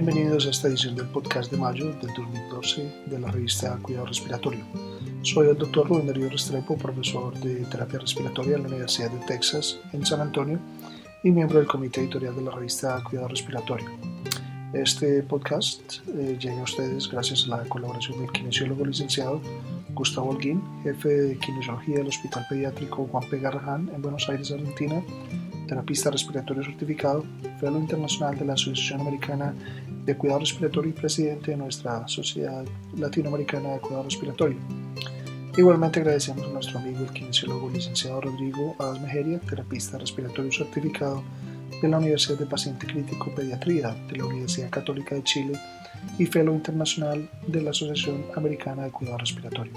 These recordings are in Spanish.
Bienvenidos a esta edición del podcast de mayo del 2012 de la revista Cuidado Respiratorio. Soy el Dr. Rubén Darío Restrepo, profesor de terapia respiratoria en la Universidad de Texas en San Antonio y miembro del comité editorial de la revista Cuidado Respiratorio. Este podcast eh, llega a ustedes gracias a la colaboración del kinesiólogo licenciado Gustavo Holguín, jefe de kinesiología del Hospital Pediátrico Juan P. Garrahan en Buenos Aires, Argentina, terapista respiratorio certificado, fellow internacional de la Asociación Americana de Cuidado Respiratorio y presidente de nuestra Sociedad Latinoamericana de Cuidado Respiratorio. Igualmente agradecemos a nuestro amigo el kinesiólogo licenciado Rodrigo Adasmejeria, terapista respiratorio certificado de la Universidad de Paciente Crítico Pediatría de la Universidad Católica de Chile y fellow internacional de la Asociación Americana de Cuidado Respiratorio.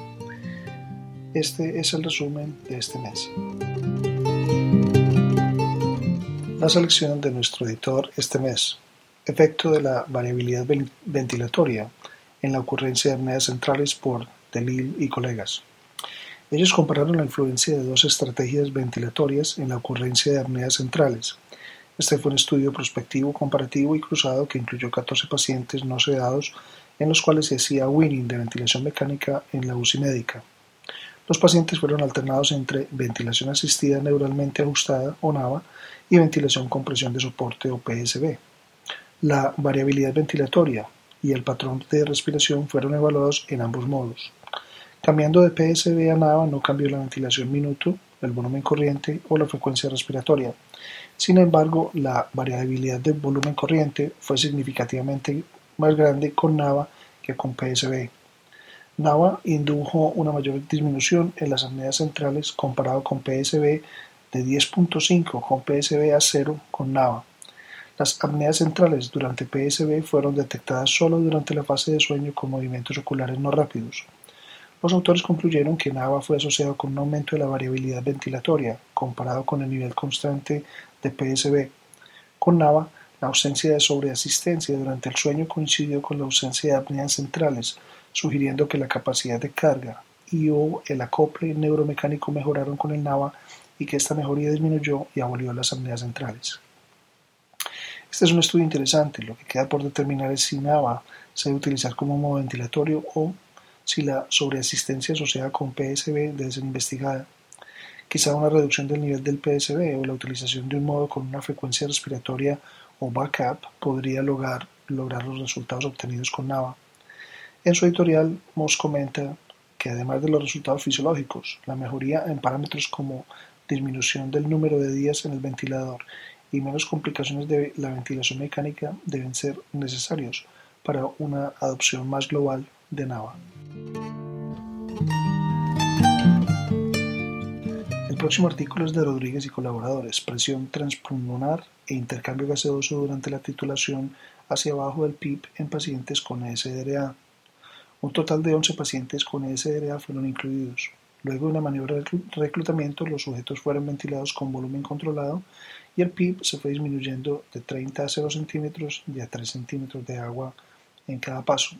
Este es el resumen de este mes. La selección de nuestro editor este mes. Efecto de la variabilidad ventilatoria en la ocurrencia de apneas centrales por Delil y colegas. Ellos compararon la influencia de dos estrategias ventilatorias en la ocurrencia de apneas centrales. Este fue un estudio prospectivo, comparativo y cruzado que incluyó 14 pacientes no sedados en los cuales se hacía winning de ventilación mecánica en la UCI médica. Los pacientes fueron alternados entre ventilación asistida neuralmente ajustada o NAVA y ventilación con presión de soporte o PSB. La variabilidad ventilatoria y el patrón de respiración fueron evaluados en ambos modos. Cambiando de PSB a NAVA no cambió la ventilación minuto, el volumen corriente o la frecuencia respiratoria. Sin embargo, la variabilidad del volumen corriente fue significativamente más grande con NAVA que con PSB. NAVA indujo una mayor disminución en las apneas centrales comparado con PSB de 10.5 con PSB a 0 con NAVA. Las apneas centrales durante PSB fueron detectadas solo durante la fase de sueño con movimientos oculares no rápidos. Los autores concluyeron que NAVA fue asociado con un aumento de la variabilidad ventilatoria comparado con el nivel constante de PSB. Con NAVA, la ausencia de sobreasistencia durante el sueño coincidió con la ausencia de apneas centrales, sugiriendo que la capacidad de carga y o el acople neuromecánico mejoraron con el NAVA y que esta mejoría disminuyó y abolió las apneas centrales. Este es un estudio interesante, lo que queda por determinar es si NAVA se debe utilizar como modo ventilatorio o si la sobreasistencia asociada con PSB debe ser investigada. Quizá una reducción del nivel del PSB o la utilización de un modo con una frecuencia respiratoria o backup podría lograr, lograr los resultados obtenidos con NAVA. En su editorial, Moss comenta que además de los resultados fisiológicos, la mejoría en parámetros como disminución del número de días en el ventilador y menos complicaciones de la ventilación mecánica deben ser necesarios para una adopción más global de NAVA. El próximo artículo es de Rodríguez y colaboradores, presión transpulmonar e intercambio gaseoso durante la titulación hacia abajo del PIP en pacientes con SDRA. Un total de 11 pacientes con SDRA fueron incluidos. Luego de una maniobra de reclutamiento, los sujetos fueron ventilados con volumen controlado y el PIB se fue disminuyendo de 30 a 0 centímetros y a 3 centímetros de agua en cada paso.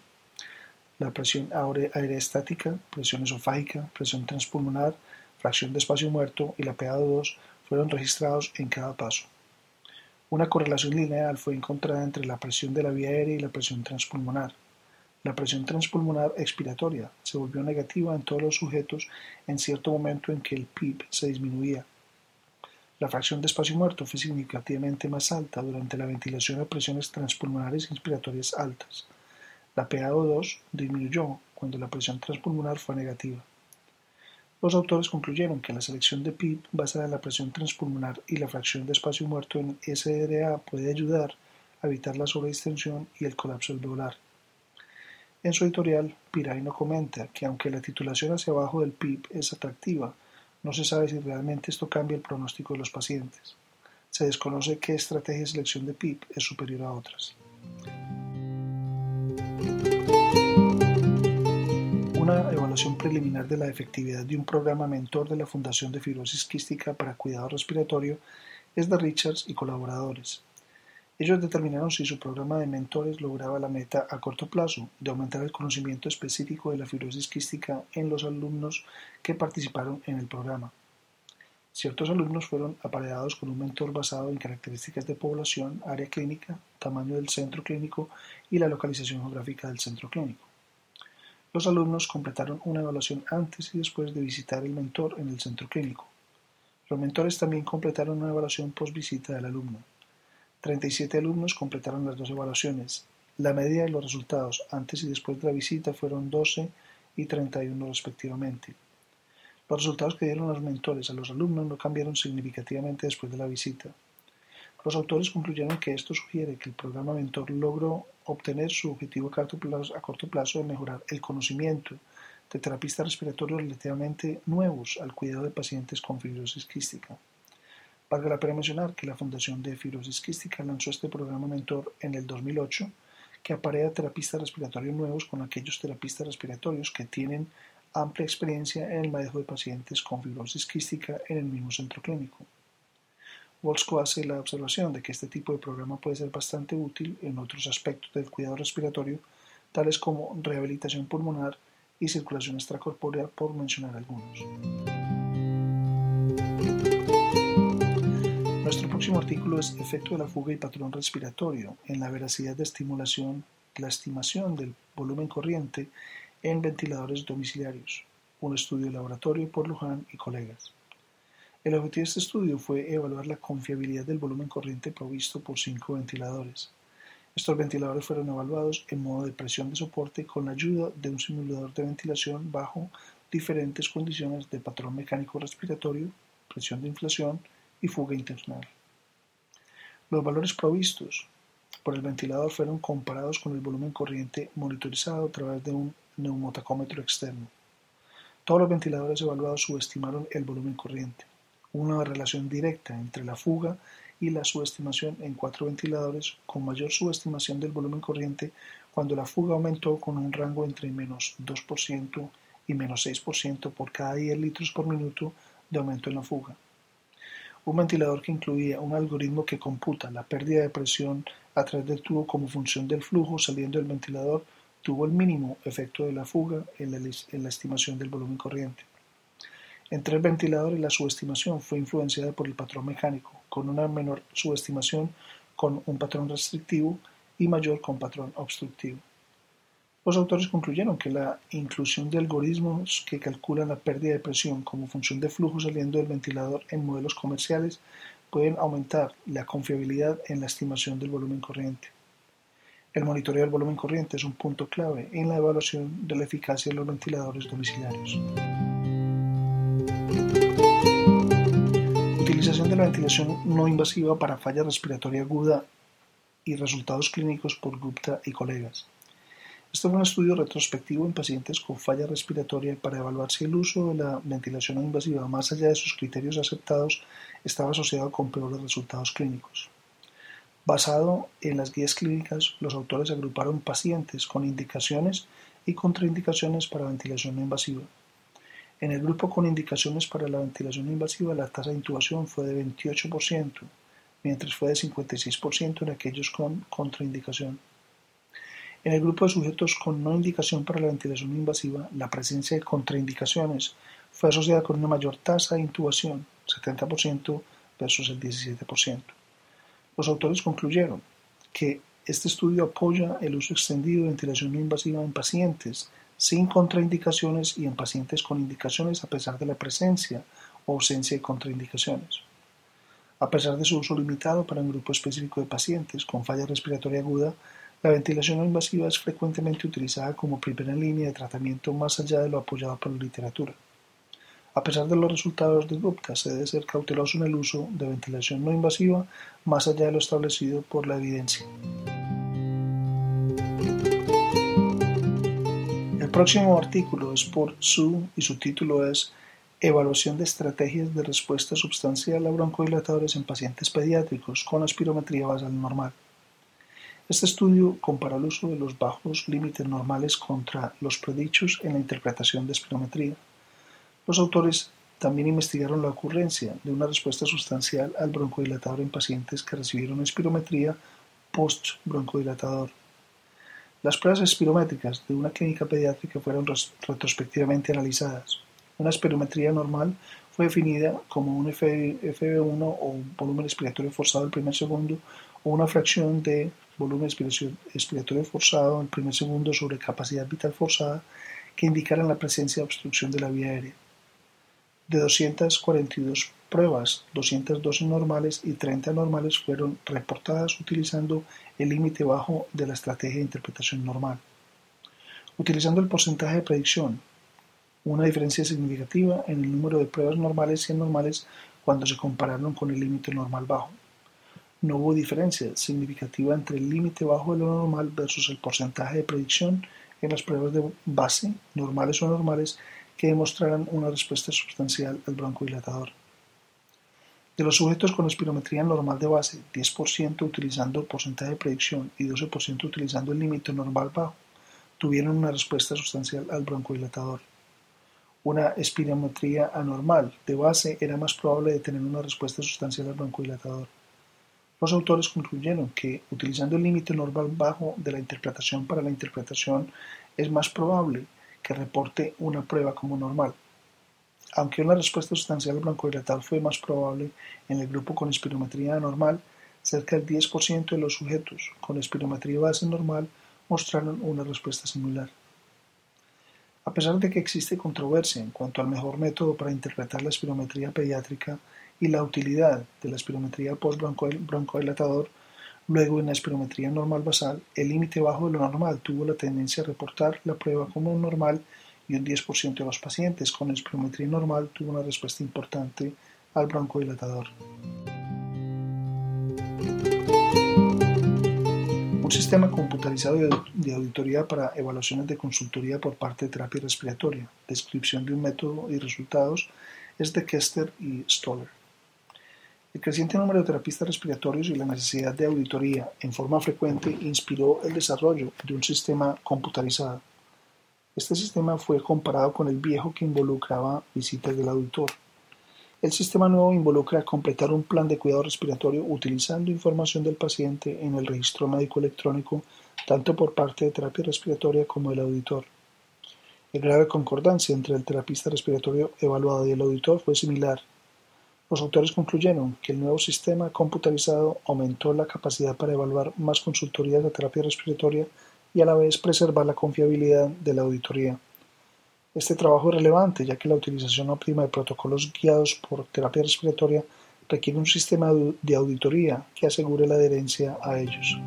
La presión aereestática, presión esofágica, presión transpulmonar, fracción de espacio muerto y la PaO2 fueron registrados en cada paso. Una correlación lineal fue encontrada entre la presión de la vía aérea y la presión transpulmonar. La presión transpulmonar expiratoria se volvió negativa en todos los sujetos en cierto momento en que el PIB se disminuía. La fracción de espacio muerto fue significativamente más alta durante la ventilación a presiones transpulmonares inspiratorias altas. La PaO2 disminuyó cuando la presión transpulmonar fue negativa. Los autores concluyeron que la selección de PIB basada en la presión transpulmonar y la fracción de espacio muerto en SDRA puede ayudar a evitar la sobredistensión y el colapso alveolar. En su editorial, Piraino comenta que aunque la titulación hacia abajo del PIB es atractiva, no se sabe si realmente esto cambia el pronóstico de los pacientes. Se desconoce qué estrategia de selección de PIB es superior a otras. Una evaluación preliminar de la efectividad de un programa mentor de la Fundación de Fibrosis Quística para Cuidado Respiratorio es de Richards y colaboradores. Ellos determinaron si su programa de mentores lograba la meta a corto plazo de aumentar el conocimiento específico de la fibrosis quística en los alumnos que participaron en el programa. Ciertos alumnos fueron apareados con un mentor basado en características de población, área clínica, tamaño del centro clínico y la localización geográfica del centro clínico. Los alumnos completaron una evaluación antes y después de visitar el mentor en el centro clínico. Los mentores también completaron una evaluación post visita del alumno. 37 alumnos completaron las dos evaluaciones. La media de los resultados antes y después de la visita fueron 12 y 31 respectivamente. Los resultados que dieron los mentores a los alumnos no cambiaron significativamente después de la visita. Los autores concluyeron que esto sugiere que el programa Mentor logró obtener su objetivo a corto plazo, de mejorar el conocimiento de terapistas respiratorios relativamente nuevos al cuidado de pacientes con fibrosis quística. Valga la pena mencionar que la Fundación de Fibrosis Quística lanzó este programa Mentor en el 2008 que aparea terapistas respiratorios nuevos con aquellos terapistas respiratorios que tienen amplia experiencia en el manejo de pacientes con fibrosis quística en el mismo centro clínico. Wolsko hace la observación de que este tipo de programa puede ser bastante útil en otros aspectos del cuidado respiratorio, tales como rehabilitación pulmonar y circulación extracorpórea, por mencionar algunos. Próximo artículo es Efecto de la fuga y patrón respiratorio en la veracidad de estimulación, la estimación del volumen corriente en ventiladores domiciliarios, un estudio de laboratorio por Luján y colegas. El objetivo de este estudio fue evaluar la confiabilidad del volumen corriente provisto por cinco ventiladores. Estos ventiladores fueron evaluados en modo de presión de soporte con la ayuda de un simulador de ventilación bajo diferentes condiciones de patrón mecánico respiratorio, presión de inflación, y fuga intencional. Los valores provistos por el ventilador fueron comparados con el volumen corriente monitorizado a través de un neumotacómetro externo. Todos los ventiladores evaluados subestimaron el volumen corriente. Una relación directa entre la fuga y la subestimación en cuatro ventiladores con mayor subestimación del volumen corriente cuando la fuga aumentó con un rango entre menos 2% y menos 6% por cada 10 litros por minuto de aumento en la fuga un ventilador que incluía un algoritmo que computa la pérdida de presión a través del tubo como función del flujo saliendo del ventilador tuvo el mínimo efecto de la fuga en la, estimación del volumen corriente. Entre el ventilador y la subestimación fue influenciada por el patrón mecánico, con una menor subestimación con un patrón restrictivo y mayor con patrón obstructivo. Los autores concluyeron que la inclusión de algoritmos que calculan la pérdida de presión como función de flujo saliendo del ventilador en modelos comerciales pueden aumentar la confiabilidad en la estimación del volumen corriente. El monitoreo del volumen corriente es un punto clave en la evaluación de la eficacia de los ventiladores domiciliarios. Utilización de la ventilación no invasiva para falla respiratoria aguda y resultados clínicos por Gupta y colegas. Este fue un estudio retrospectivo en pacientes con falla respiratoria para evaluar si el uso de la ventilación no invasiva, más allá de sus criterios aceptados, estaba asociado con peores resultados clínicos. Basado en las guías clínicas, los autores agruparon pacientes con indicaciones y contraindicaciones para ventilación no invasiva. En el grupo con indicaciones para la ventilación invasiva, la tasa de intubación fue de 28%, mientras fue de 56% en aquellos con contraindicación. En el grupo de sujetos con no indicación para la ventilación invasiva, la presencia de contraindicaciones fue asociada con una mayor tasa de intubación, 70% versus el 17%. Los autores concluyeron que este estudio apoya el uso extendido de ventilación invasiva en pacientes sin contraindicaciones y en pacientes con indicaciones a pesar de la presencia o ausencia de contraindicaciones. A pesar de su uso limitado para un grupo específico de pacientes con falla respiratoria aguda, la ventilación no invasiva es frecuentemente utilizada como primera línea de tratamiento más allá de lo apoyado por la literatura. A pesar de los resultados de Gupta, se debe ser cauteloso en el uso de ventilación no invasiva más allá de lo establecido por la evidencia. El próximo artículo es por Su y su título es Evaluación de estrategias de respuesta sustancial a broncodilatadores en pacientes pediátricos con aspirometría basal normal. Este estudio compara el uso de los bajos límites normales contra los predichos en la interpretación de espirometría. Los autores también investigaron la ocurrencia de una respuesta sustancial al broncodilatador en pacientes que recibieron espirometría post-broncodilatador. Las pruebas espirométricas de una clínica pediátrica fueron retrospectivamente analizadas. Una espirometría normal fue definida como un FB1 o un volumen expiratorio forzado del primer segundo o una fracción de volumen expiratorio forzado el primer segundo sobre capacidad vital forzada que indicaran la presencia de obstrucción de la vía aérea. De 242 pruebas, 212 normales y 30 normales fueron reportadas utilizando el límite bajo de la estrategia de interpretación normal. Utilizando el porcentaje de predicción, una diferencia significativa en el número de pruebas normales y anormales cuando se compararon con el límite normal bajo. No hubo diferencia significativa entre el límite bajo de lo normal versus el porcentaje de predicción en las pruebas de base, normales o anormales, que demostraran una respuesta sustancial al broncodilatador. De los sujetos con espirometría normal de base, 10% utilizando porcentaje de predicción y 12% utilizando el límite normal bajo, tuvieron una respuesta sustancial al broncodilatador. Una espirometría anormal de base era más probable de tener una respuesta sustancial al broncodilatador. Los autores concluyeron que, utilizando el límite normal bajo de la interpretación para la interpretación, es más probable que reporte una prueba como normal. Aunque una respuesta sustancial al broncodilatador fue más probable en el grupo con espirometría anormal, cerca del 10% de los sujetos con espirometría base normal mostraron una respuesta similar. A pesar de que existe controversia en cuanto al mejor método para interpretar la espirometría pediátrica y la utilidad de la espirometría post-broncodilatador, luego en la espirometría normal basal, el límite bajo de lo normal tuvo la tendencia a reportar la prueba como normal y un 10% de los pacientes con espirometría normal tuvo una respuesta importante al broncodilatador. Un sistema computarizado de auditoría para evaluaciones de consultoría por parte de terapia respiratoria, descripción de un método y resultados es de Kester y Stoller. El creciente número de terapistas respiratorios y la necesidad de auditoría en forma frecuente inspiró el desarrollo de un sistema computarizado. Este sistema fue comparado con el viejo que involucraba visitas del auditor. El sistema nuevo involucra completar un plan de cuidado respiratorio utilizando información del paciente en el registro médico electrónico tanto por parte de terapia respiratoria como del auditor. El grado de concordancia entre el terapista respiratorio evaluado y el auditor fue similar. Los autores concluyeron que el nuevo sistema computarizado aumentó la capacidad para evaluar más consultorías de terapia respiratoria y a la vez preservar la confiabilidad de la auditoría. Este trabajo es relevante ya que la utilización óptima de protocolos guiados por terapia respiratoria requiere un sistema de auditoría que asegure la adherencia a ellos.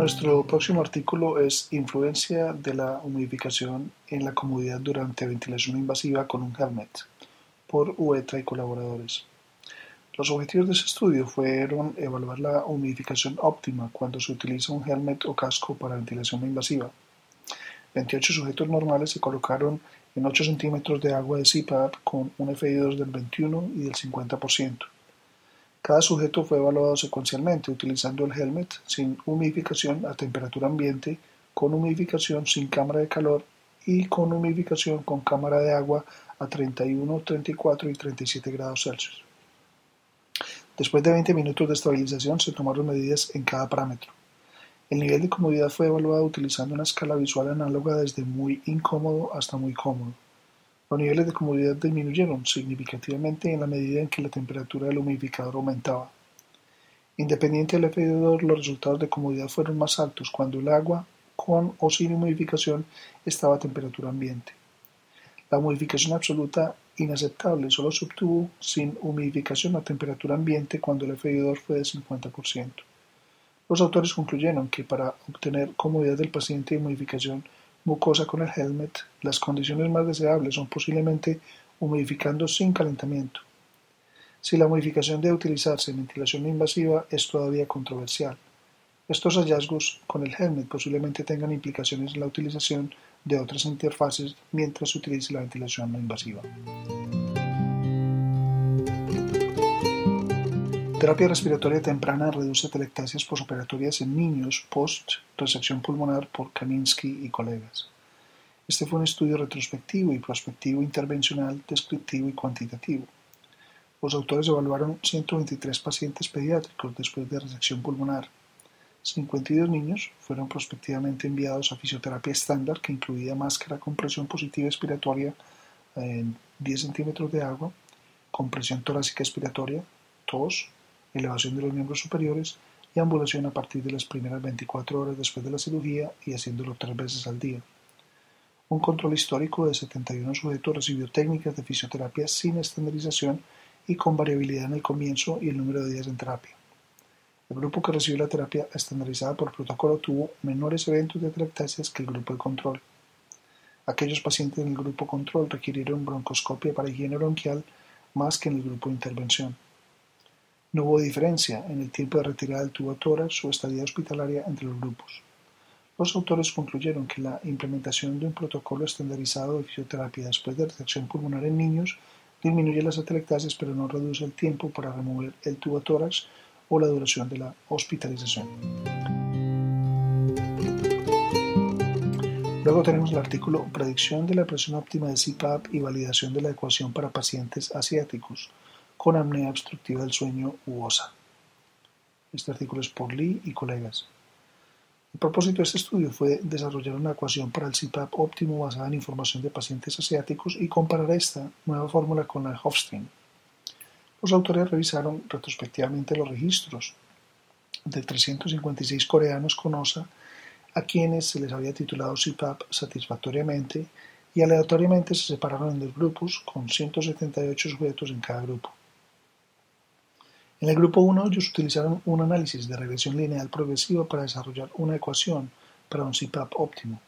Nuestro próximo artículo es Influencia de la humidificación en la comodidad durante ventilación invasiva con un helmet, por UETA y colaboradores. Los objetivos de ese estudio fueron evaluar la humidificación óptima cuando se utiliza un helmet o casco para ventilación invasiva. 28 sujetos normales se colocaron en 8 centímetros de agua de CPAP con un FI2 del 21 y del 50%. Cada sujeto fue evaluado secuencialmente utilizando el helmet sin humidificación a temperatura ambiente, con humidificación sin cámara de calor y con humidificación con cámara de agua a 31, 34 y 37 grados Celsius. Después de 20 minutos de estabilización se tomaron medidas en cada parámetro. El nivel de comodidad fue evaluado utilizando una escala visual análoga desde muy incómodo hasta muy cómodo. Los niveles de comodidad disminuyeron significativamente en la medida en que la temperatura del humidificador aumentaba. Independiente del FD2, los resultados de comodidad fueron más altos cuando el agua, con o sin humidificación, estaba a temperatura ambiente. La humidificación absoluta inaceptable solo se obtuvo sin humidificación a temperatura ambiente cuando el FI2 fue de 50%. Los autores concluyeron que para obtener comodidad del paciente y humidificación mucosa con el helmet, las condiciones más deseables son posiblemente humidificando sin calentamiento. Si la humidificación debe utilizarse en ventilación invasiva es todavía controversial. Estos hallazgos con el helmet posiblemente tengan implicaciones en la utilización de otras interfaces mientras se utilice la ventilación no invasiva. Terapia respiratoria temprana reduce telectasias posoperatorias en niños post-resección pulmonar por Kaminsky y colegas. Este fue un estudio retrospectivo y prospectivo intervencional, descriptivo y cuantitativo. Los autores evaluaron 123 pacientes pediátricos después de resección pulmonar 52 niños fueron prospectivamente enviados a fisioterapia estándar que incluía máscara con presión positiva expiratoria en 10 centímetros de agua, compresión torácica expiratoria, tos, elevación de los miembros superiores y ambulación a partir de las primeras 24 horas después de la cirugía y haciéndolo tres veces al día. Un control histórico de 71 sujetos recibió técnicas de fisioterapia sin estandarización y con variabilidad en el comienzo y el número de días en terapia. El grupo que recibió la terapia estandarizada por protocolo tuvo menores eventos de atelectasias que el grupo de control. Aquellos pacientes en el grupo control requirieron broncoscopia para higiene bronquial más que en el grupo de intervención. No hubo diferencia en el tiempo de retirada del tubo tórax o estadía hospitalaria entre los grupos. Los autores concluyeron que la implementación de un protocolo estandarizado de fisioterapia después de resección pulmonar en niños disminuye las atelectasias pero no reduce el tiempo para remover el tubo tórax o la duración de la hospitalización. Luego tenemos el artículo Predicción de la presión óptima de CPAP y validación de la ecuación para pacientes asiáticos con apnea obstructiva del sueño u OSA. Este artículo es por Lee y colegas. El propósito de este estudio fue desarrollar una ecuación para el CPAP óptimo basada en información de pacientes asiáticos y comparar esta nueva fórmula con la de Hofstein. Los autores revisaron retrospectivamente los registros de 356 coreanos con OSA a quienes se les había titulado CPAP satisfactoriamente y aleatoriamente se separaron en dos grupos con 178 sujetos en cada grupo. En el grupo 1 ellos utilizaron un análisis de regresión lineal progresiva para desarrollar una ecuación para un CPAP óptimo.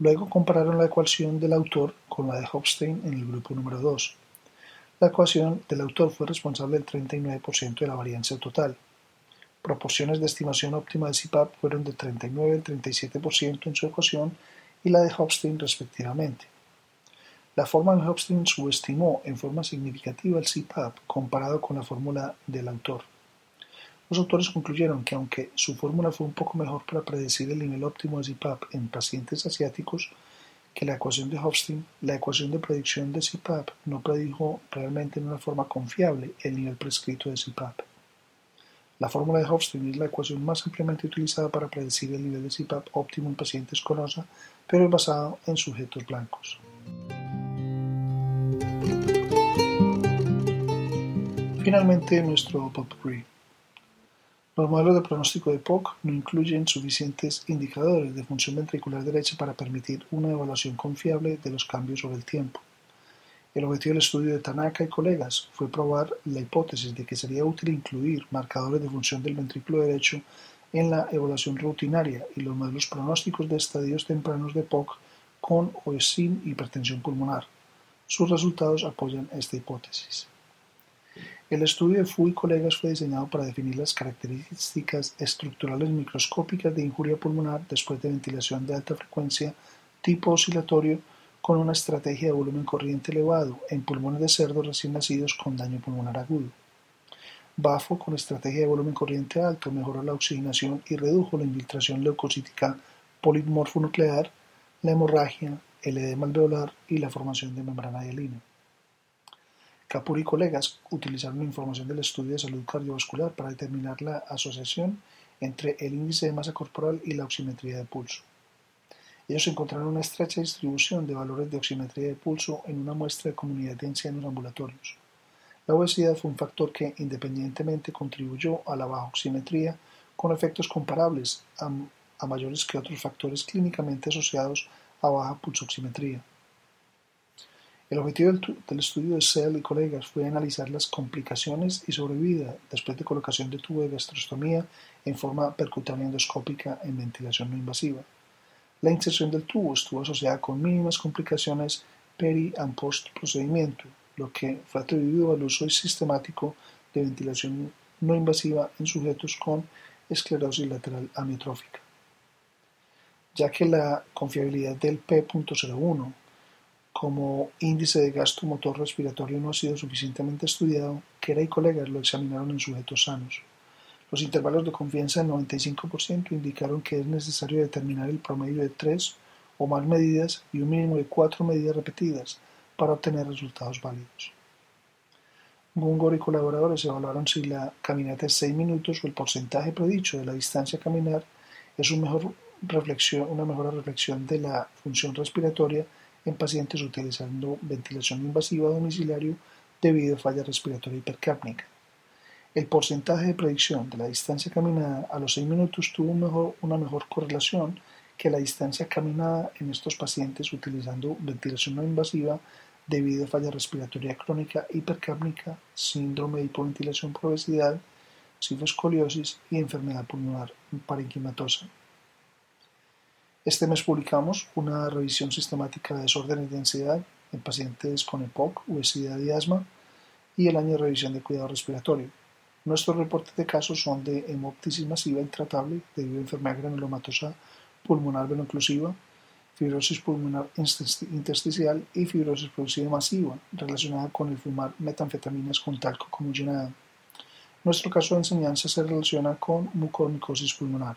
Luego compararon la ecuación del autor con la de Hofstein en el grupo número 2. La ecuación del autor fue responsable del 39% de la varianza total. Proporciones de estimación óptima de CPAP fueron de 39 y 37% en su ecuación y la de Hofstein respectivamente. La fórmula de Hofstein subestimó en forma significativa el CPAP comparado con la fórmula del autor. Los autores concluyeron que aunque su fórmula fue un poco mejor para predecir el nivel óptimo de CPAP en pacientes asiáticos que la ecuación de Hofstein, la ecuación de predicción de CPAP no predijo realmente en una forma confiable el nivel prescrito de CPAP. La fórmula de Hofstein es la ecuación más ampliamente utilizada para predecir el nivel de CPAP óptimo en pacientes con OSA, pero es basada en sujetos blancos. Finalmente, nuestro potpourri. Los modelos de pronóstico de POC no incluyen suficientes indicadores de función ventricular derecha para permitir una evaluación confiable de los cambios sobre el tiempo. El objetivo del estudio de Tanaka y colegas fue probar la hipótesis de que sería útil incluir marcadores de función del ventrículo derecho en la evaluación rutinaria y los modelos pronósticos de estadios tempranos de POC con o sin hipertensión pulmonar. Sus resultados apoyan esta hipótesis. El estudio de Fu y colegas fue diseñado para definir las características estructurales microscópicas de injuria pulmonar después de ventilación de alta frecuencia tipo oscilatorio con una estrategia de volumen corriente elevado en pulmones de cerdos recién nacidos con daño pulmonar agudo. BAFO con estrategia de volumen corriente alto mejoró la oxigenación y redujo la infiltración leucocítica polimorfonuclear, la hemorragia, el edema alveolar y la formación de membrana hialina. Capur y colegas utilizaron información del estudio de salud cardiovascular para determinar la asociación entre el índice de masa corporal y la oximetría de pulso. Ellos encontraron una estrecha distribución de valores de oximetría de pulso en una muestra de comunidad de ancianos ambulatorios. La obesidad fue un factor que independientemente contribuyó a la baja oximetría con efectos comparables a mayores que otros factores clínicamente asociados a baja pulsoximetría. El objetivo del, estudio de Sell y colegas fue analizar las complicaciones y sobrevida después de colocación de tubo de gastrostomía en forma percutánea endoscópica en ventilación no invasiva. La inserción del tubo estuvo asociada con mínimas complicaciones peri and post procedimiento, lo que fue atribuido al uso sistemático de ventilación no invasiva en sujetos con esclerosis lateral amiotrófica. Ya que la confiabilidad del P.01 como índice de gasto motor respiratorio no ha sido suficientemente estudiado, Kera y colegas lo examinaron en sujetos sanos. Los intervalos de confianza del 95% indicaron que es necesario determinar el promedio de tres o más medidas y un mínimo de cuatro medidas repetidas para obtener resultados válidos. Gungor y colaboradores evaluaron si la caminata es 6 minutos o el porcentaje predicho de la distancia a caminar es una mejor reflexión, una mejor reflexión de la función respiratoria en pacientes utilizando ventilación invasiva domiciliario debido a falla respiratoria hipercápnica. El porcentaje de predicción de la distancia caminada a los 6 minutos tuvo una mejor correlación que la distancia caminada en estos pacientes utilizando ventilación no invasiva debido a falla respiratoria crónica hipercápnica, síndrome de hipoventilación por obesidad, cifoscoliosis y enfermedad pulmonar parenquimatosa. Este mes publicamos una revisión sistemática de desórdenes de ansiedad en pacientes con EPOC, obesidad y asma y el año de revisión de cuidado respiratorio. Nuestros reportes de casos son de hemoptisis masiva intratable debido a enfermedad granulomatosa pulmonar venoclusiva, fibrosis pulmonar intersticial y fibrosis producida masiva relacionada con el fumar metanfetaminas con talco como llenada. Nuestro caso de enseñanza se relaciona con mucormicosis pulmonar.